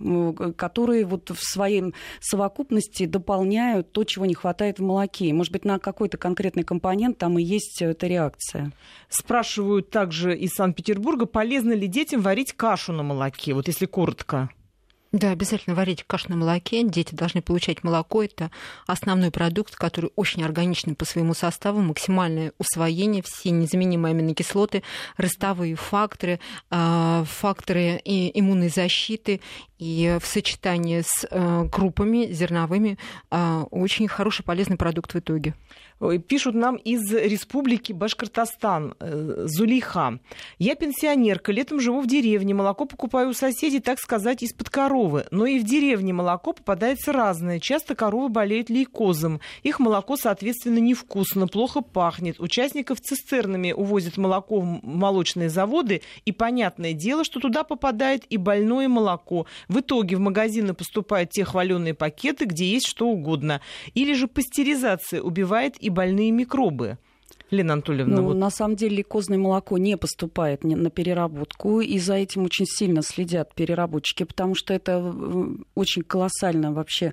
которые вот в своей совокупности дополняют то, чего не хватает в молоке. Может быть, на какой-то конкретный компонент там и есть эта реакция. Спрашивают также из Санкт-Петербурга, полезно ли детям варить кашу на молоке, вот если коротко. Да, обязательно варить кашу на молоке. Дети должны получать молоко. Это основной продукт, который очень органичный по своему составу, максимальное усвоение, все незаменимые аминокислоты, ростовые факторы, а, факторы иммунной защиты и в сочетании с э, крупами зерновыми а, очень хороший полезный продукт в итоге. Пишут нам из республики Башкортостан, э, Зулейха. Я пенсионерка, летом живу в деревне, молоко покупаю у соседей, так сказать, из-под коровы. Но и в деревне молоко попадается разное. Часто коровы болеют лейкозом. Их молоко, соответственно, невкусно, плохо пахнет. Участников цистернами увозят молоко в молочные заводы, и понятное дело, что туда попадает и больное молоко. В итоге в магазины поступают те хваленые пакеты, где есть что угодно. Или же пастеризация убивает и больные микробы. Лена Анатольевна. Ну, вот... На самом деле козное молоко не поступает на переработку, и за этим очень сильно следят переработчики, потому что это э, очень колоссально вообще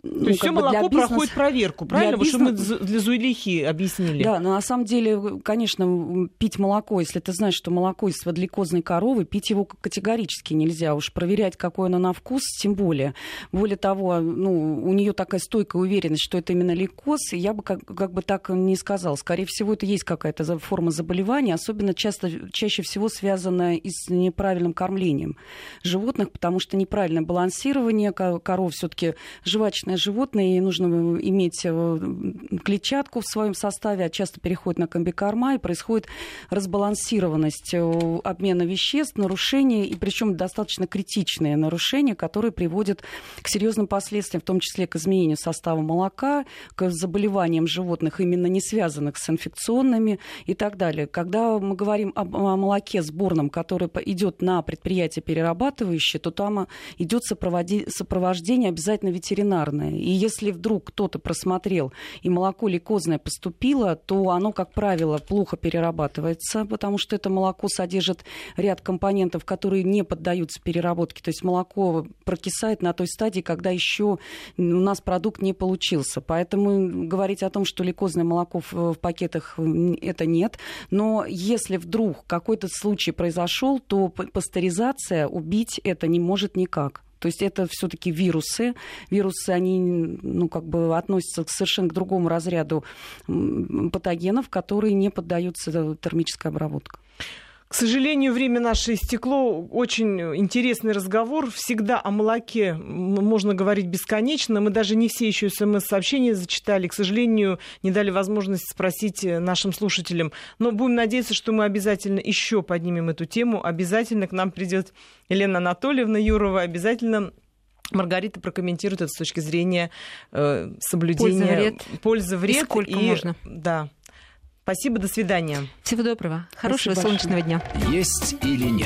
то ну, есть все молоко бизнес... проходит проверку, правильно? Для бизнес... что мы для Зуилихи объяснили. Да, но на самом деле, конечно, пить молоко, если ты знаешь, что молоко из свадликозной коровы, пить его категорически нельзя. Уж проверять, какой оно на вкус, тем более. Более того, ну, у нее такая стойкая уверенность, что это именно лейкоз, я бы как, как бы так не сказал. Скорее всего, это есть какая-то форма заболевания, особенно часто, чаще всего связанная и с неправильным кормлением животных, потому что неправильное балансирование коров все-таки жвачные клеточное животное, ей нужно иметь э, клетчатку в своем составе, а часто переходит на комбикорма, и происходит разбалансированность э, обмена веществ, нарушения, и причем достаточно критичные нарушения, которые приводят к серьезным последствиям, в том числе к изменению состава молока, к заболеваниям животных, именно не связанных с инфекционными и так далее. Когда мы говорим о, молоке сборном, который идет на предприятие перерабатывающее, то там идет сопровождение обязательно ветеринарное ветеринарное. И если вдруг кто-то просмотрел и молоко лейкозное поступило, то оно, как правило, плохо перерабатывается, потому что это молоко содержит ряд компонентов, которые не поддаются переработке. То есть молоко прокисает на той стадии, когда еще у нас продукт не получился. Поэтому говорить о том, что лейкозное молоко в, в пакетах это нет. Но если вдруг какой-то случай произошел, то пастеризация убить это не может никак. То есть это все-таки вирусы. Вирусы, они ну, как бы относятся совершенно к другому разряду патогенов, которые не поддаются термической обработке. К сожалению, время наше истекло. Очень интересный разговор. Всегда о молоке можно говорить бесконечно. Мы даже не все еще смс-сообщения зачитали. К сожалению, не дали возможность спросить нашим слушателям. Но будем надеяться, что мы обязательно еще поднимем эту тему. Обязательно к нам придет Елена Анатольевна Юрова. Обязательно Маргарита прокомментирует это с точки зрения э, соблюдения пользы вред. Пользы, вред и сколько и, можно. Да. Спасибо, до свидания. Всего доброго. Хорошего Спасибо солнечного дня. Есть или нет?